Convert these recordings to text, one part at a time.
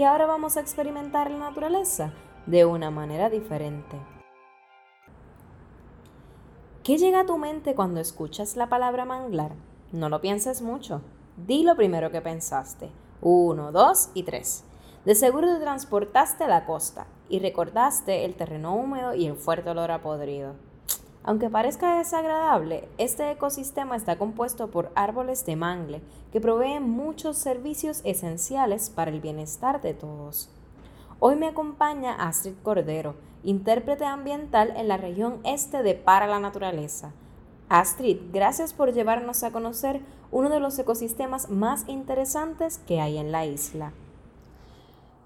que ahora vamos a experimentar la naturaleza de una manera diferente. ¿Qué llega a tu mente cuando escuchas la palabra manglar? No lo pienses mucho. Di lo primero que pensaste. Uno, dos y tres. De seguro te transportaste a la costa y recordaste el terreno húmedo y el fuerte olor a podrido. Aunque parezca desagradable, este ecosistema está compuesto por árboles de mangle que proveen muchos servicios esenciales para el bienestar de todos. Hoy me acompaña Astrid Cordero, intérprete ambiental en la región este de Para la Naturaleza. Astrid, gracias por llevarnos a conocer uno de los ecosistemas más interesantes que hay en la isla.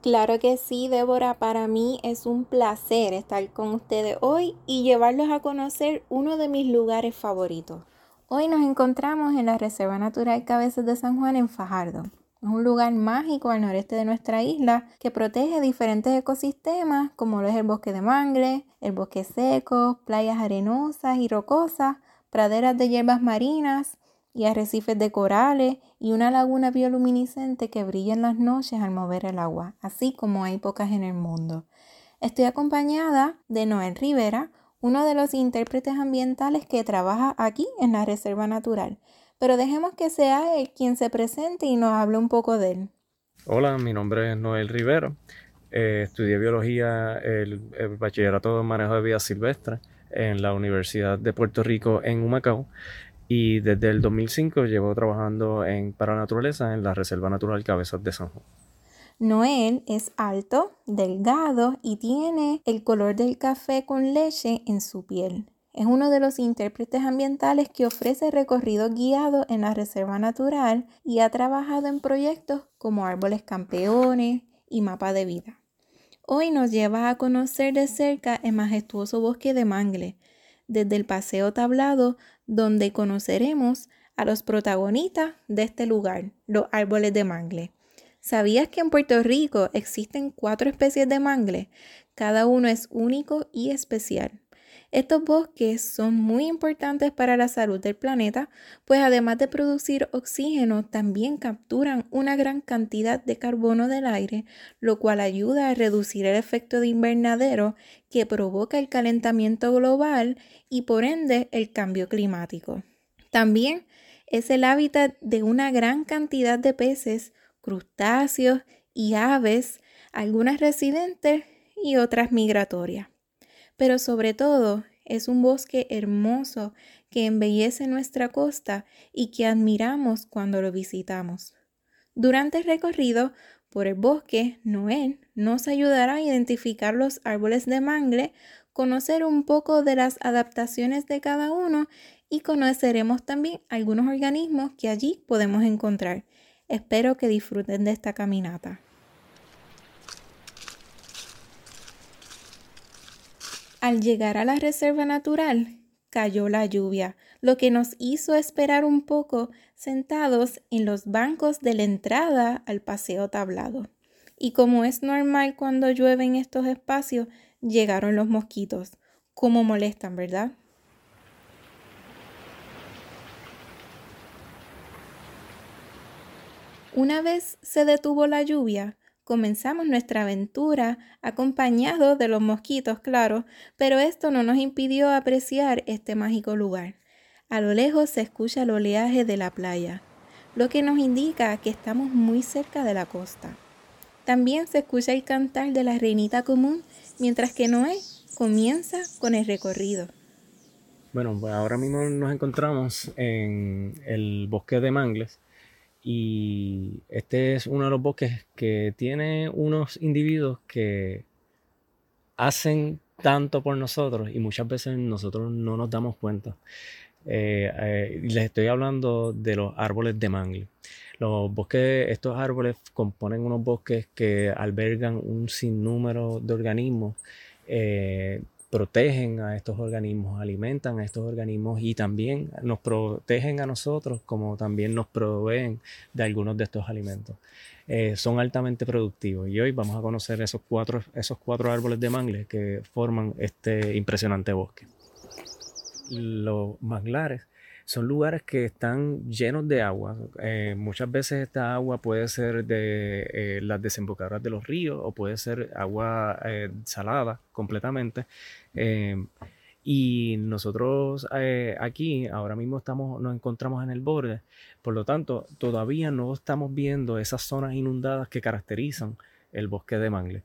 Claro que sí, Débora, para mí es un placer estar con ustedes hoy y llevarlos a conocer uno de mis lugares favoritos. Hoy nos encontramos en la Reserva Natural Cabezas de San Juan en Fajardo. Es un lugar mágico al noreste de nuestra isla que protege diferentes ecosistemas como lo es el bosque de mangle, el bosque seco, playas arenosas y rocosas, praderas de hierbas marinas, y arrecifes de corales y una laguna bioluminiscente que brilla en las noches al mover el agua, así como hay pocas en el mundo. Estoy acompañada de Noel Rivera, uno de los intérpretes ambientales que trabaja aquí en la Reserva Natural. Pero dejemos que sea él quien se presente y nos hable un poco de él. Hola, mi nombre es Noel Rivera. Eh, estudié biología, el, el, bachillerato de manejo de vida silvestre en la Universidad de Puerto Rico en Humacao y desde el 2005 llevo trabajando en para naturaleza en la Reserva Natural Cabezas de San Juan. Noel es alto, delgado y tiene el color del café con leche en su piel. Es uno de los intérpretes ambientales que ofrece recorridos guiados en la Reserva Natural y ha trabajado en proyectos como Árboles Campeones y Mapa de Vida. Hoy nos lleva a conocer de cerca el majestuoso bosque de Mangle, desde el paseo tablado donde conoceremos a los protagonistas de este lugar, los árboles de mangle. ¿Sabías que en Puerto Rico existen cuatro especies de mangle? Cada uno es único y especial. Estos bosques son muy importantes para la salud del planeta, pues además de producir oxígeno, también capturan una gran cantidad de carbono del aire, lo cual ayuda a reducir el efecto de invernadero que provoca el calentamiento global y por ende el cambio climático. También es el hábitat de una gran cantidad de peces, crustáceos y aves, algunas residentes y otras migratorias pero sobre todo es un bosque hermoso que embellece nuestra costa y que admiramos cuando lo visitamos. Durante el recorrido por el bosque, Noel nos ayudará a identificar los árboles de mangle, conocer un poco de las adaptaciones de cada uno y conoceremos también algunos organismos que allí podemos encontrar. Espero que disfruten de esta caminata. Al llegar a la reserva natural, cayó la lluvia, lo que nos hizo esperar un poco sentados en los bancos de la entrada al paseo tablado. Y como es normal cuando llueve en estos espacios, llegaron los mosquitos. ¿Cómo molestan, verdad? Una vez se detuvo la lluvia, Comenzamos nuestra aventura acompañados de los mosquitos, claro, pero esto no nos impidió apreciar este mágico lugar. A lo lejos se escucha el oleaje de la playa, lo que nos indica que estamos muy cerca de la costa. También se escucha el cantar de la reinita común, mientras que Noé Comienza con el recorrido. Bueno, pues ahora mismo nos encontramos en el bosque de Mangles y este es uno de los bosques que tiene unos individuos que hacen tanto por nosotros y muchas veces nosotros no nos damos cuenta. Eh, eh, les estoy hablando de los árboles de mangle. Los bosques, estos árboles componen unos bosques que albergan un sinnúmero de organismos, eh, protegen a estos organismos, alimentan a estos organismos y también nos protegen a nosotros como también nos proveen de algunos de estos alimentos. son altamente productivos y hoy vamos a conocer esos cuatro, esos cuatro árboles de mangle que forman este impresionante bosque los manglares son lugares que están llenos de agua. Eh, muchas veces esta agua puede ser de eh, las desembocadoras de los ríos o puede ser agua eh, salada completamente. y nosotros aquí ahora mismo estamos, nos encontramos en el borde, por lo tanto todavía no estamos viendo esas zonas inundadas que caracterizan el bosque de mangle.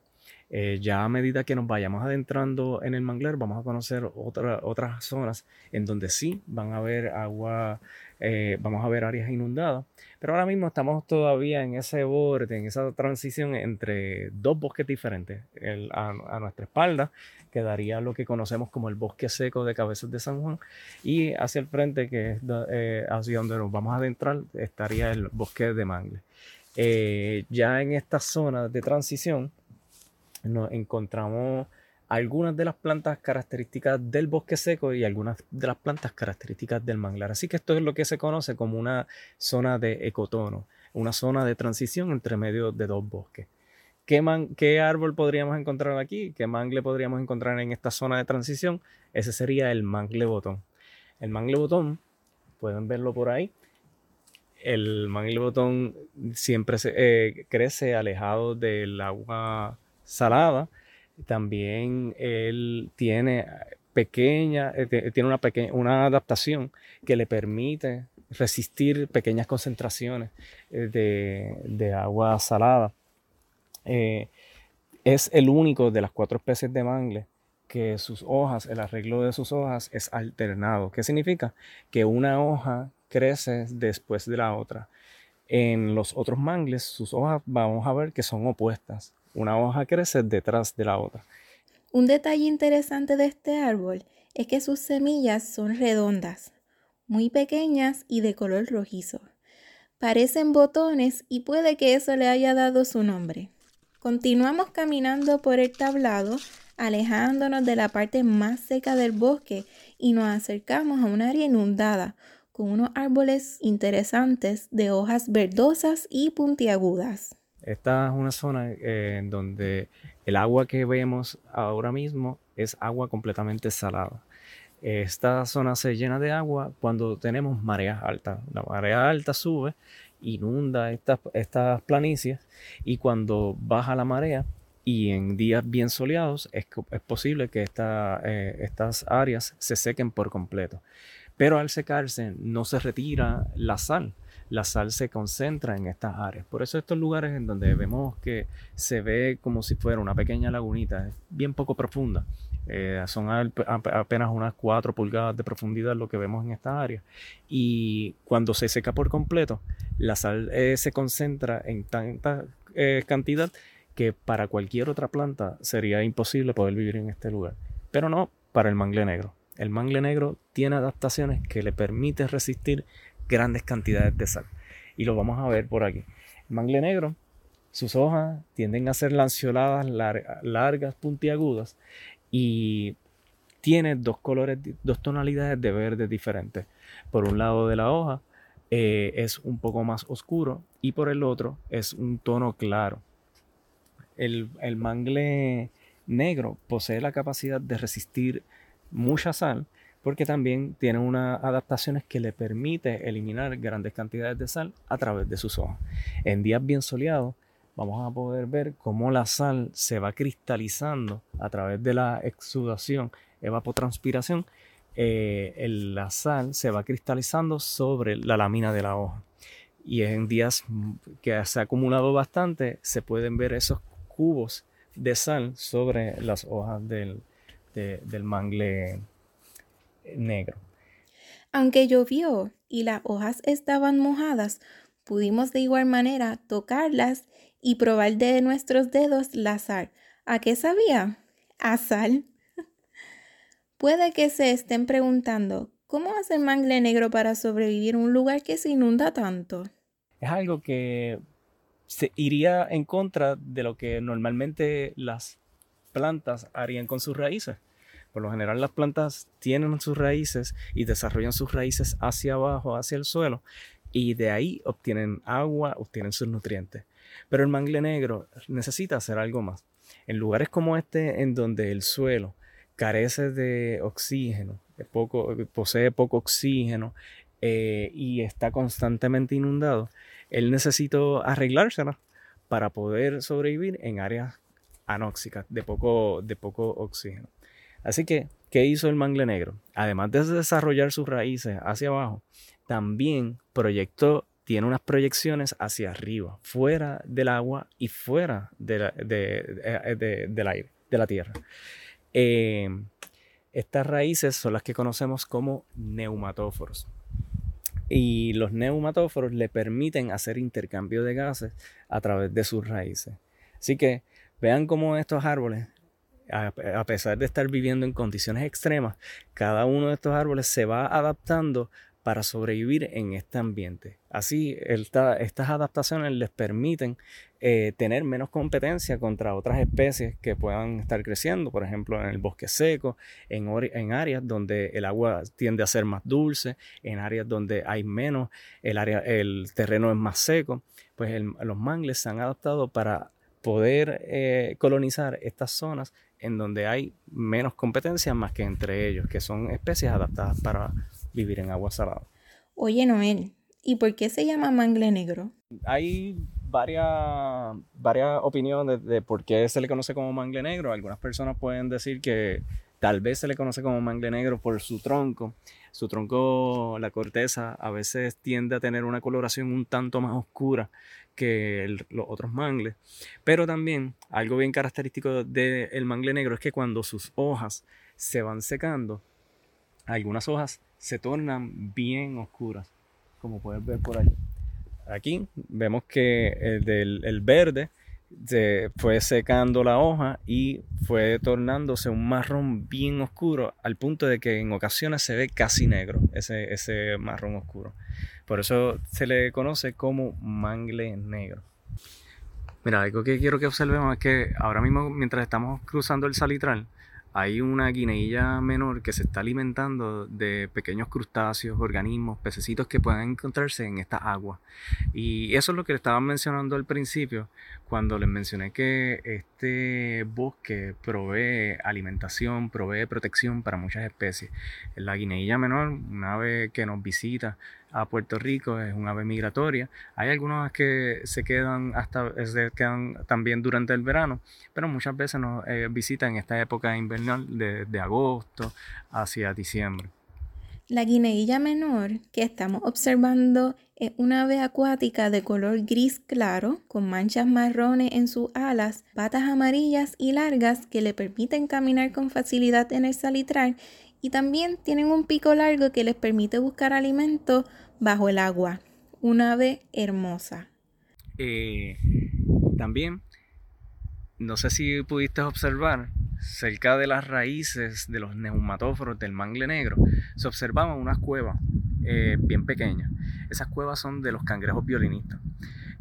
Eh, ya a medida que nos vayamos adentrando en el manglar, vamos a conocer otras zonas en donde sí van a haber agua, eh, vamos a ver áreas inundadas. Pero ahora mismo estamos todavía en ese borde, en esa transición entre dos bosques diferentes. a, nuestra espalda quedaría lo que conocemos como el bosque seco de Cabezas de San Juan y hacia el frente, que es eh, hacia donde nos vamos a adentrar, estaría el bosque de Mangle. ya en esta zona de transición, nos encontramos algunas de las plantas características del bosque seco y algunas de las plantas características del manglar. Así que esto es lo que se conoce como una zona de ecotono, una zona de transición entre medio de dos bosques. ¿Qué, ¿Qué, árbol podríamos encontrar aquí? ¿Qué mangle podríamos encontrar en esta zona de transición? Ese sería el mangle botón. El mangle botón, pueden verlo por ahí, el mangle botón siempre se, eh, crece alejado del agua salada. También él tiene pequeña, eh, tiene una, una adaptación que le permite resistir pequeñas concentraciones eh, de, agua salada. Eh, es el único de las cuatro especies de mangle que sus hojas, el arreglo de sus hojas es alternado. ¿Qué significa? Que una hoja crece después de la otra. En los otros mangles, sus hojas vamos a ver que son opuestas. Una hoja crece detrás de la otra. Un detalle interesante de este árbol es que sus semillas son redondas, muy pequeñas y de color rojizo. Parecen botones y puede que eso le haya dado su nombre. Continuamos caminando por el tablado, alejándonos de la parte más seca del bosque y nos acercamos a un área inundada, con unos árboles interesantes de hojas verdosas y puntiagudas. Esta es una zona eh, en donde el agua que vemos ahora mismo es agua completamente salada. Esta zona se llena de agua cuando tenemos mareas altas. La marea alta sube, inunda estas, estas planicies y cuando baja la marea y en días bien soleados es, es posible que eh, estas áreas se sequen por completo. Pero al secarse no se retira la sal la sal se concentra en estas áreas. Por eso estos lugares en donde vemos que se ve como si fuera una pequeña lagunita, es bien poco profunda. Eh, son apenas unas 4 pulgadas de profundidad lo que vemos en estas áreas. Y cuando se seca por completo, la sal eh, se concentra en tanta eh, cantidad que para cualquier otra planta sería imposible poder vivir en este lugar. Pero no para el mangle negro. El mangle negro tiene adaptaciones que le permiten resistir grandes cantidades de sal. Y lo vamos a ver por aquí. El mangle negro, sus hojas tienden a ser lanceoladas, largas, puntiagudas y tiene dos colores, dos tonalidades de verde diferentes. Por un lado de la hoja eh, es un poco más oscuro y por el otro es un tono claro. El, el mangle negro posee la capacidad de resistir mucha sal porque también tiene unas adaptaciones que le permite eliminar grandes cantidades de sal a través de sus hojas. En días bien soleados vamos a poder ver cómo la sal se va cristalizando a través de la exudación, evapotranspiración. Eh, la sal se va cristalizando sobre la lámina de la hoja. Y en días que se ha acumulado bastante, se pueden ver esos cubos de sal sobre las hojas del, del mangle negro. Aunque llovió y las hojas estaban mojadas, pudimos de igual manera tocarlas y probar de nuestros dedos la sal. ¿A qué sabía? A sal. Puede que se estén preguntando, ¿cómo hace el mangle negro para sobrevivir en un lugar que se inunda tanto? Es algo que se iría en contra de lo que normalmente las plantas harían con sus raíces. Por lo general las plantas tienen sus raíces y desarrollan sus raíces hacia abajo, hacia el suelo, y de ahí obtienen agua, obtienen sus nutrientes. Pero el mangle negro necesita hacer algo más. En lugares como este, en donde el suelo carece de oxígeno, poco, posee poco oxígeno eh, y está constantemente inundado, él necesita arreglársela para poder sobrevivir en áreas anóxicas de poco, de poco oxígeno. Así que, ¿qué hizo el mangle negro? Además de desarrollar sus raíces hacia abajo, también proyectó, tiene unas proyecciones hacia arriba, fuera del agua y fuera de eh, del aire, de la tierra. Em, estas raíces son las que conocemos como neumatóforos. Y los neumatóforos le permiten hacer intercambio de gases a través de sus raíces. Así que vean cómo estos árboles a, pesar de estar viviendo en condiciones extremas, cada uno de estos árboles se va adaptando para sobrevivir en este ambiente. Así, estas adaptaciones les permiten eh, tener menos competencia contra otras especies que puedan estar creciendo, por ejemplo, en el bosque seco, en, áreas donde el agua tiende a ser más dulce, en áreas donde hay menos, el terreno es más seco, pues los mangles se han adaptado para poder eh, colonizar estas zonas en donde hay menos competencia más que entre ellos, que son especies adaptadas para vivir en agua salada. Oye, Noel, ¿y por qué se llama mangle negro? Hay varias, varias opiniones de, de por qué se le conoce como mangle negro. Algunas personas pueden decir que Tal vez se le conoce como mangle negro por su tronco. Su tronco, la corteza, a veces tiende a tener una coloración un tanto más oscura que los otros mangles. Pero también algo bien característico del mangle negro es que cuando sus hojas se van secando, algunas hojas se tornan bien oscuras, como puedes ver por ahí. Aquí vemos que el, del, el verde se fue secando la hoja y fue tornándose un marrón bien oscuro al punto de que en ocasiones se ve casi negro ese, ese marrón oscuro. Por eso se le conoce como mangle negro. Mira, algo que quiero que observemos es que ahora mismo mientras estamos cruzando el salitral, hay una guineilla menor que se está alimentando de pequeños crustáceos, organismos, pececitos que pueden encontrarse en esta agua. Y eso es lo que le estaba mencionando al principio, cuando les mencioné que este bosque provee alimentación, provee protección para muchas especies. La guineilla menor, una ave que nos visita a Puerto Rico, es un ave migratoria. Hay algunas que se quedan hasta se quedan también durante el verano, pero muchas veces nos eh, visitan en esta época invernal de, de agosto hacia diciembre. La guineilla menor que estamos observando es una ave acuática de color gris claro, con manchas marrones en sus alas, patas amarillas y largas que le permiten caminar con facilidad en el salitral y también tienen un pico largo que les permite buscar alimento bajo el agua. Una ave hermosa. Eh, también, no sé si pudiste observar, cerca de las raíces de los neumatóforos del mangle negro, se observaban unas cuevas eh, bien pequeñas. Esas cuevas son de los cangrejos violinistas.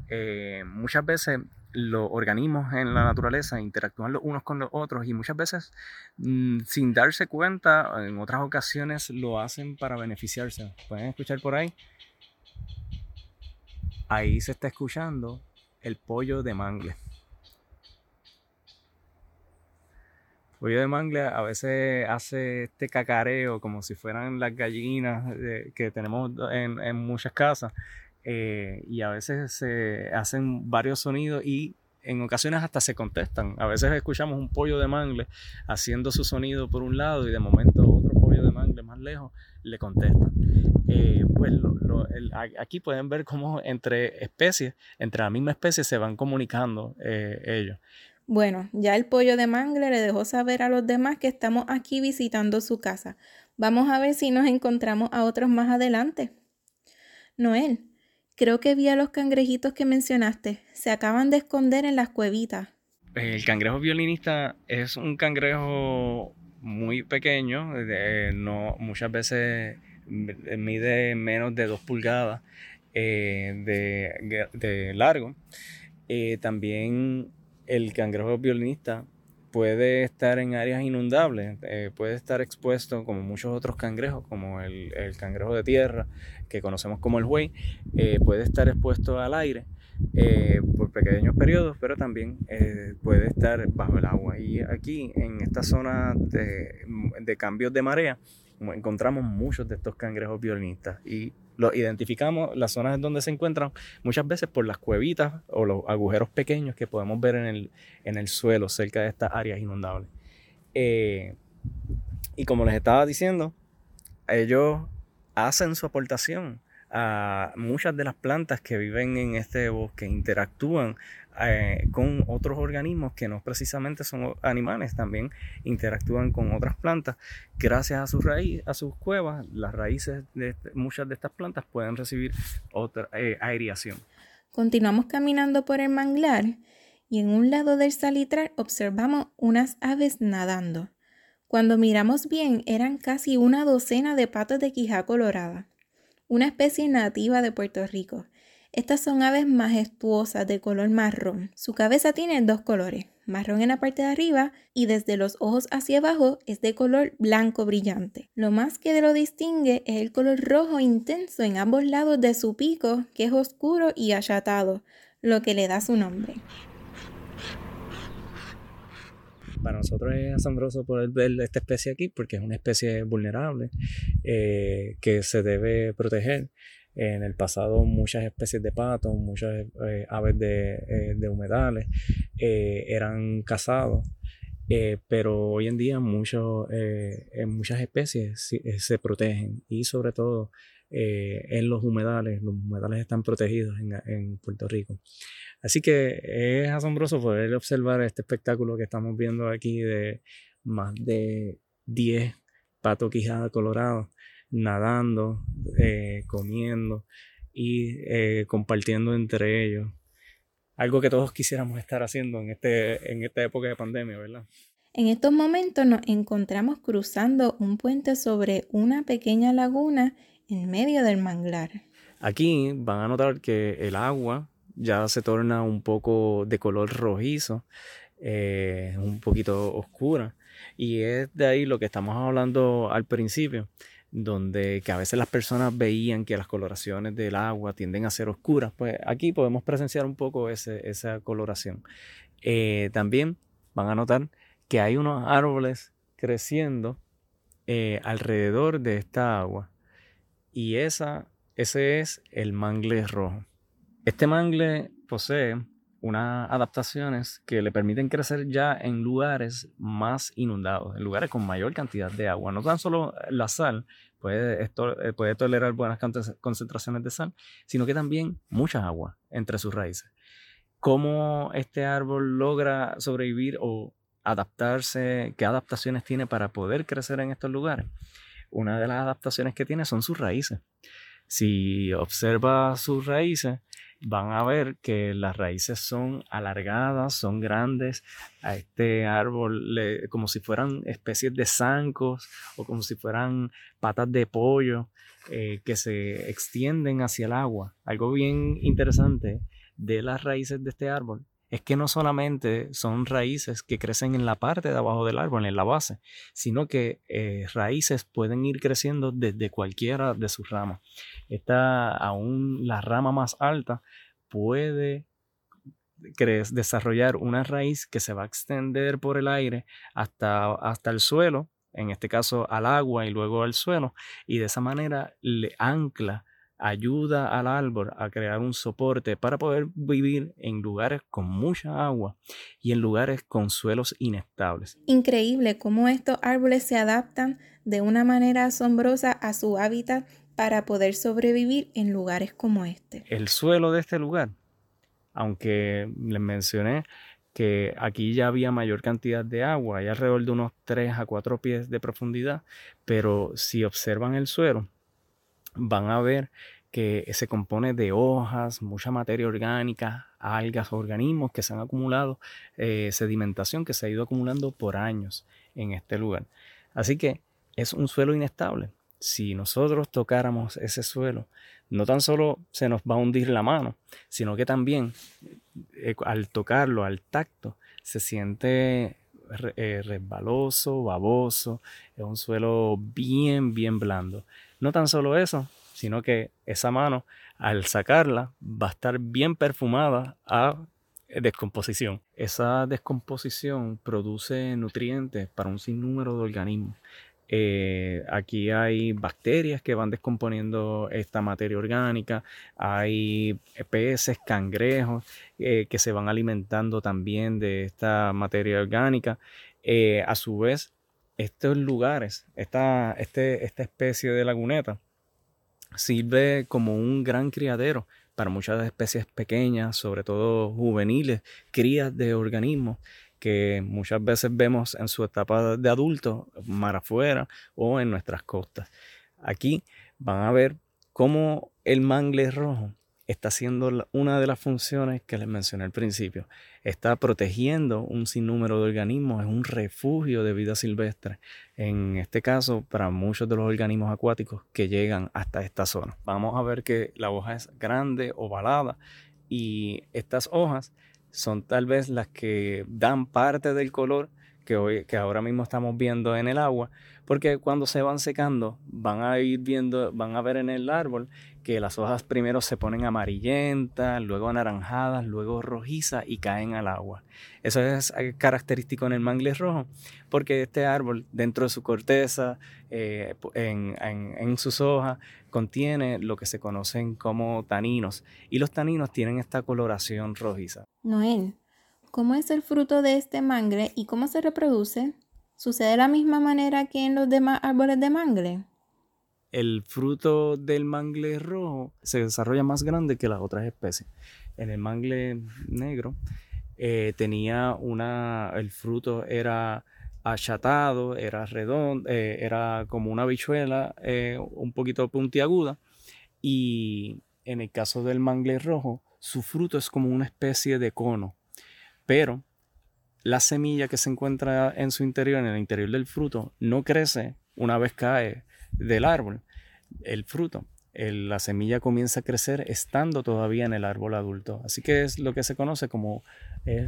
Eh, muchas veces los organismos en la naturaleza interactúan los unos con los otros y muchas veces mm, sin darse cuenta, en otras ocasiones lo hacen para beneficiarse. Pueden escuchar por ahí. Ahí se está escuchando el pollo de mangle. Pollo de mangle a veces hace este cacareo como si fueran las gallinas que tenemos en, en muchas casas eh, y a veces se hacen varios sonidos y en ocasiones hasta se contestan. A veces escuchamos un pollo de mangle haciendo su sonido por un lado y de momento otro pollo de mangle más lejos le contesta. Eh, pues aquí pueden ver cómo entre especies, entre la misma especie se van comunicando eh, ellos. Bueno, ya el pollo de mangle le dejó saber a los demás que estamos aquí visitando su casa. Vamos a ver si nos encontramos a otros más adelante. Noel, creo que vi a los cangrejitos que mencionaste. Se acaban de esconder en las cuevitas. El cangrejo violinista es un cangrejo muy pequeño, no, muchas veces mide menos de dos pulgadas eh, de, largo. Eh, también el cangrejo violinista puede estar en áreas inundables, eh, puede estar expuesto como muchos otros cangrejos, como el, cangrejo de tierra, que conocemos como el buey, puede estar expuesto al aire por pequeños periodos, pero también puede estar bajo el agua. Y aquí, en esta zona de, de cambios de marea, encontramos muchos de estos cangrejos violinistas y los identificamos, las zonas en donde se encuentran, muchas veces por las cuevitas o los agujeros pequeños que podemos ver en el, en el suelo cerca de estas áreas inundables. Eh, y como les estaba diciendo, ellos hacen su aportación a muchas de las plantas que viven en este bosque, interactúan eh, con otros organismos que no precisamente son animales, también interactúan con otras plantas. Gracias a sus raíz, a sus cuevas, las raíces de este, muchas de estas plantas pueden recibir otra eh, aireación. Continuamos caminando por el manglar y en un lado del salitral observamos unas aves nadando. Cuando miramos bien eran casi una docena de patos de quijá colorada, una especie nativa de Puerto Rico estas son aves majestuosas de color marrón. Su cabeza tiene dos colores, marrón en la parte de arriba y desde los ojos hacia abajo es de color blanco brillante. Lo más que lo distingue es el color rojo intenso en ambos lados de su pico, que es oscuro y achatado, lo que le da su nombre. Para nosotros es asombroso poder ver esta especie aquí porque es una especie vulnerable eh, que se debe proteger. En el pasado muchas especies de patos, muchas eh, aves de, eh, humedales eh, eran cazados, pero hoy en día muchos, muchas especies se protegen. Y sobre todo en los humedales, los humedales están protegidos en, Puerto Rico. Así que es asombroso poder observar este espectáculo que estamos viendo aquí de más de 10 patos quijadas colorados nadando, eh, comiendo y eh, compartiendo entre ellos. Algo que todos quisiéramos estar haciendo en, este, en esta época de pandemia, ¿verdad? En estos momentos nos encontramos cruzando un puente sobre una pequeña laguna en medio del manglar. Aquí van a notar que el agua ya se torna un poco de color rojizo, eh, un poquito oscura. Y es de ahí lo que estamos hablando al principio, donde que a veces las personas veían que las coloraciones del agua tienden a ser oscuras, pues aquí podemos presenciar un poco esa coloración. Eh, también van a notar que hay unos árboles creciendo eh, alrededor de esta agua y esa, ese es el mangle rojo. Este mangle posee unas adaptaciones que le permiten crecer ya en lugares más inundados, en lugares con mayor cantidad de agua. No tan solo la sal puede, eh, puede tolerar buenas concentraciones de sal, sino que también mucha agua entre sus raíces. ¿Cómo este árbol logra sobrevivir o adaptarse? ¿Qué adaptaciones tiene para poder crecer en estos lugares? Una de las adaptaciones que tiene son sus raíces. Si observa sus raíces, van a ver que las raíces son alargadas, son grandes. A este árbol como si fueran especies de zancos o como si fueran patas de pollo eh, que se extienden hacia el agua. Algo bien interesante de las raíces de este árbol es que no solamente son raíces que crecen en la parte de abajo del árbol, en la base, sino que eh, raíces pueden ir creciendo desde cualquiera de sus ramas. Esta, aún la rama más alta puede desarrollar una raíz que se va a extender por el aire hasta, hasta el suelo, en este caso al agua y luego al suelo, y de esa manera le ancla ayuda al árbol a crear un soporte para poder vivir en lugares con mucha agua y en lugares con suelos inestables. Increíble cómo estos árboles se adaptan de una manera asombrosa a su hábitat para poder sobrevivir en lugares como este. El suelo de este lugar, aunque les mencioné que aquí ya había mayor cantidad de agua, hay alrededor de unos 3 a 4 pies de profundidad, pero si observan el suelo, van a ver que se compone de hojas, mucha materia orgánica, algas, organismos que se han acumulado, eh, sedimentación que se ha ido acumulando por años en este lugar. Así que es un suelo inestable. Si nosotros tocáramos ese suelo, no tan solo se nos va a hundir la mano, sino que también eh, al tocarlo, al tacto, se siente eh, resbaloso, baboso, es un suelo bien, bien blando. No tan solo eso, sino que esa mano, al sacarla, va a estar bien perfumada a descomposición. Esa descomposición produce nutrientes para un sinnúmero de organismos. Eh, aquí hay bacterias que van descomponiendo esta materia orgánica, hay peces, cangrejos eh, que se van alimentando también de esta materia orgánica. Eh, a su vez, estos lugares, esta, este, esta especie de laguneta, sirve como un gran criadero para muchas especies pequeñas, sobre todo juveniles, crías de organismos que muchas veces vemos en su etapa de adulto, mar afuera o en nuestras costas. Aquí van a ver cómo el mangle rojo está haciendo una de las funciones que les mencioné al principio. Está protegiendo un sinnúmero de organismos, es un refugio de vida silvestre. En este caso, para muchos de los organismos acuáticos que llegan hasta esta zona. Vamos a ver que la hoja es grande, ovalada, y estas hojas son tal vez las que dan parte del color que, hoy, que ahora mismo estamos viendo en el agua, porque cuando se van secando van a ir viendo, van a ver en el árbol que las hojas primero se ponen amarillentas, luego anaranjadas, luego rojizas y caen al agua. Eso es característico en el mangle rojo, porque este árbol dentro de su corteza, eh, en, en sus hojas, contiene lo que se conocen como taninos y los taninos tienen esta coloración rojiza. Noel, ¿Cómo es el fruto de este mangle y cómo se reproduce? ¿Sucede de la misma manera que en los demás árboles de mangle? El fruto del mangle rojo se desarrolla más grande que las otras especies. En el mangle negro eh, tenía una, el fruto era achatado, era redondo, eh, era como una bichuela eh, un poquito puntiaguda y en el caso del mangle rojo su fruto es como una especie de cono pero la semilla que se encuentra en su interior, en el interior del fruto, no crece una vez cae del árbol el fruto. la semilla comienza a crecer estando todavía en el árbol adulto. Así que es lo que se conoce como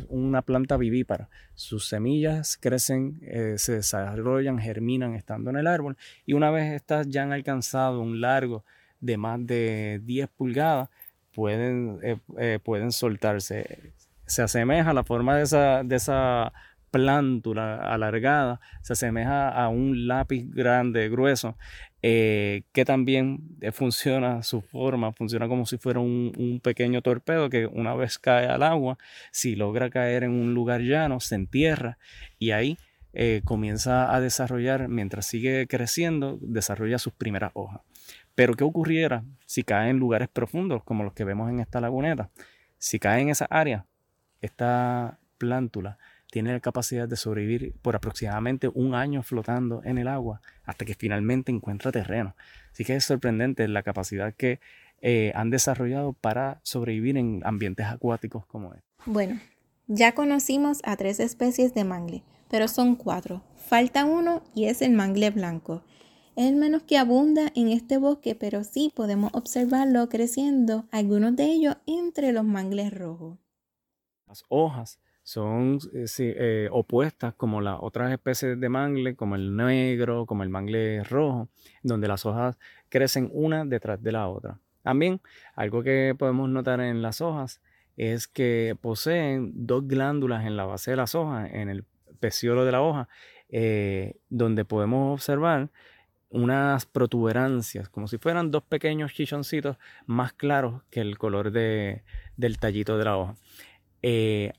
una planta vivípara. Sus semillas crecen, eh, se desarrollan, germinan estando en el árbol y una vez estas ya han alcanzado un largo de más de 10 pulgadas, pueden, eh, eh, pueden soltarse se asemeja, la forma de esa, de esa plántula alargada, se asemeja a un lápiz grande, grueso, eh, que también eh, funciona, su forma funciona como si fuera un, pequeño torpedo que una vez cae al agua, si logra caer en un lugar llano, se entierra y ahí eh, comienza a desarrollar, mientras sigue creciendo, desarrolla sus primeras hojas. Pero ¿qué ocurriera si cae en lugares profundos como los que vemos en esta laguneta? Si cae en esa área, esta plántula tiene la capacidad de sobrevivir por aproximadamente un año flotando en el agua hasta que finalmente encuentra terreno. Así que es sorprendente la capacidad que eh, han desarrollado para sobrevivir en ambientes acuáticos como este. Bueno, ya conocimos a tres especies de mangle, pero son cuatro. Falta uno y es el mangle blanco. Es el menos que abunda en este bosque, pero sí podemos observarlo creciendo, algunos de ellos entre los mangles rojos. Las hojas son eh, eh, opuestas como las otras especies de mangle, como el negro, como el mangle rojo, donde las hojas crecen una detrás de la otra. También algo que podemos notar en las hojas es que poseen dos glándulas en la base de las hojas, en el peciolo de la hoja, eh, donde podemos observar unas protuberancias, como si fueran dos pequeños chichoncitos más claros que el color del tallito de la hoja. Eh,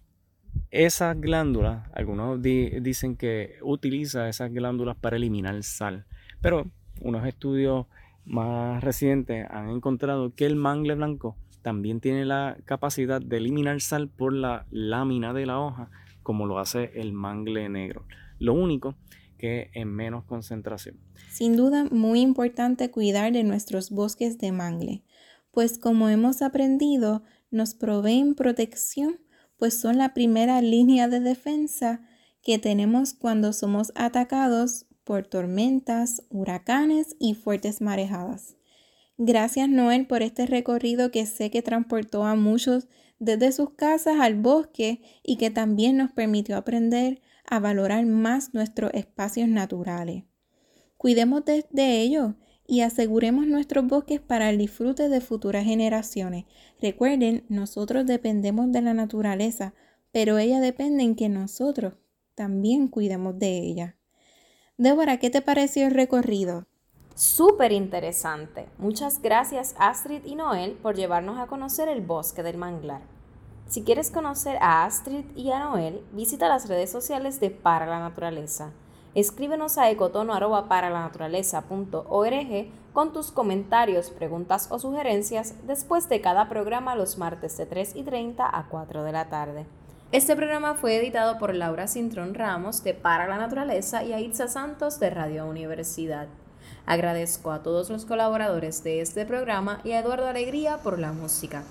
esas glándulas, algunos dicen que utiliza esas glándulas para eliminar sal, pero unos estudios más recientes han encontrado que el mangle blanco también tiene la capacidad de eliminar sal por la lámina de la hoja, como lo hace el mangle negro. Lo único que en menos concentración. Sin duda, muy importante cuidar de nuestros bosques de mangle, pues como hemos aprendido, nos proveen protección, pues son la primera línea de defensa que tenemos cuando somos atacados por tormentas, huracanes y fuertes marejadas. Gracias Noel por este recorrido que sé que transportó a muchos desde sus casas al bosque y que también nos permitió aprender a valorar más nuestros espacios naturales. Cuidemos de, ellos y aseguremos nuestros bosques para el disfrute de futuras generaciones. Recuerden, nosotros dependemos de la naturaleza, pero ella depende en que nosotros también cuidemos de ella. Débora, ¿qué te pareció el recorrido? Súper interesante. Muchas gracias Astrid y Noel por llevarnos a conocer el bosque del manglar. Si quieres conocer a Astrid y a Noel, visita las redes sociales de Para la Naturaleza. Escríbenos a ecotono.paralanaturaleza.org con tus comentarios, preguntas o sugerencias después de cada programa los martes de 3 y 30 a 4 de la tarde. Este programa fue editado por Laura Cintrón Ramos de Para la Naturaleza y Aitza Santos de Radio Universidad. Agradezco a todos los colaboradores de este programa y a Eduardo Alegría por la música.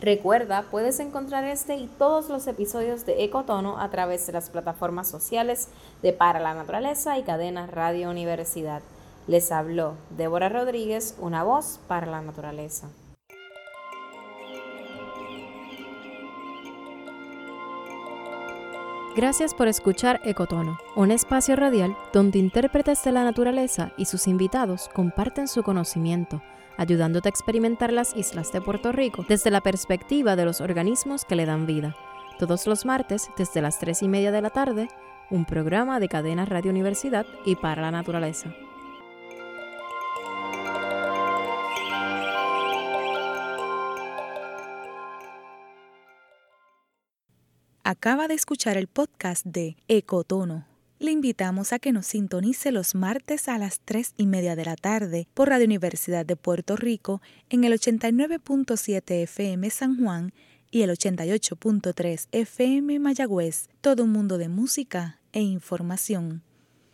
Recuerda, puedes encontrar este y todos los episodios de Ecotono a través de las plataformas sociales de Para la Naturaleza y Cadena Radio Universidad. Les habló Débora Rodríguez, una voz para la naturaleza. Gracias por escuchar Ecotono, un espacio radial donde intérpretes de la naturaleza y sus invitados comparten su conocimiento, ayudándote a experimentar las islas de Puerto Rico desde la perspectiva de los organismos que le dan vida. Todos los martes, desde las 3 y media de la tarde, un programa de cadena Radio Universidad y para la naturaleza. Acaba de escuchar el podcast de Ecotono. Le invitamos a que nos sintonice los martes a las 3 y media de la tarde por Radio Universidad de Puerto Rico en el 89.7 FM San Juan y el 88.3 FM Mayagüez. Todo un mundo de música e información.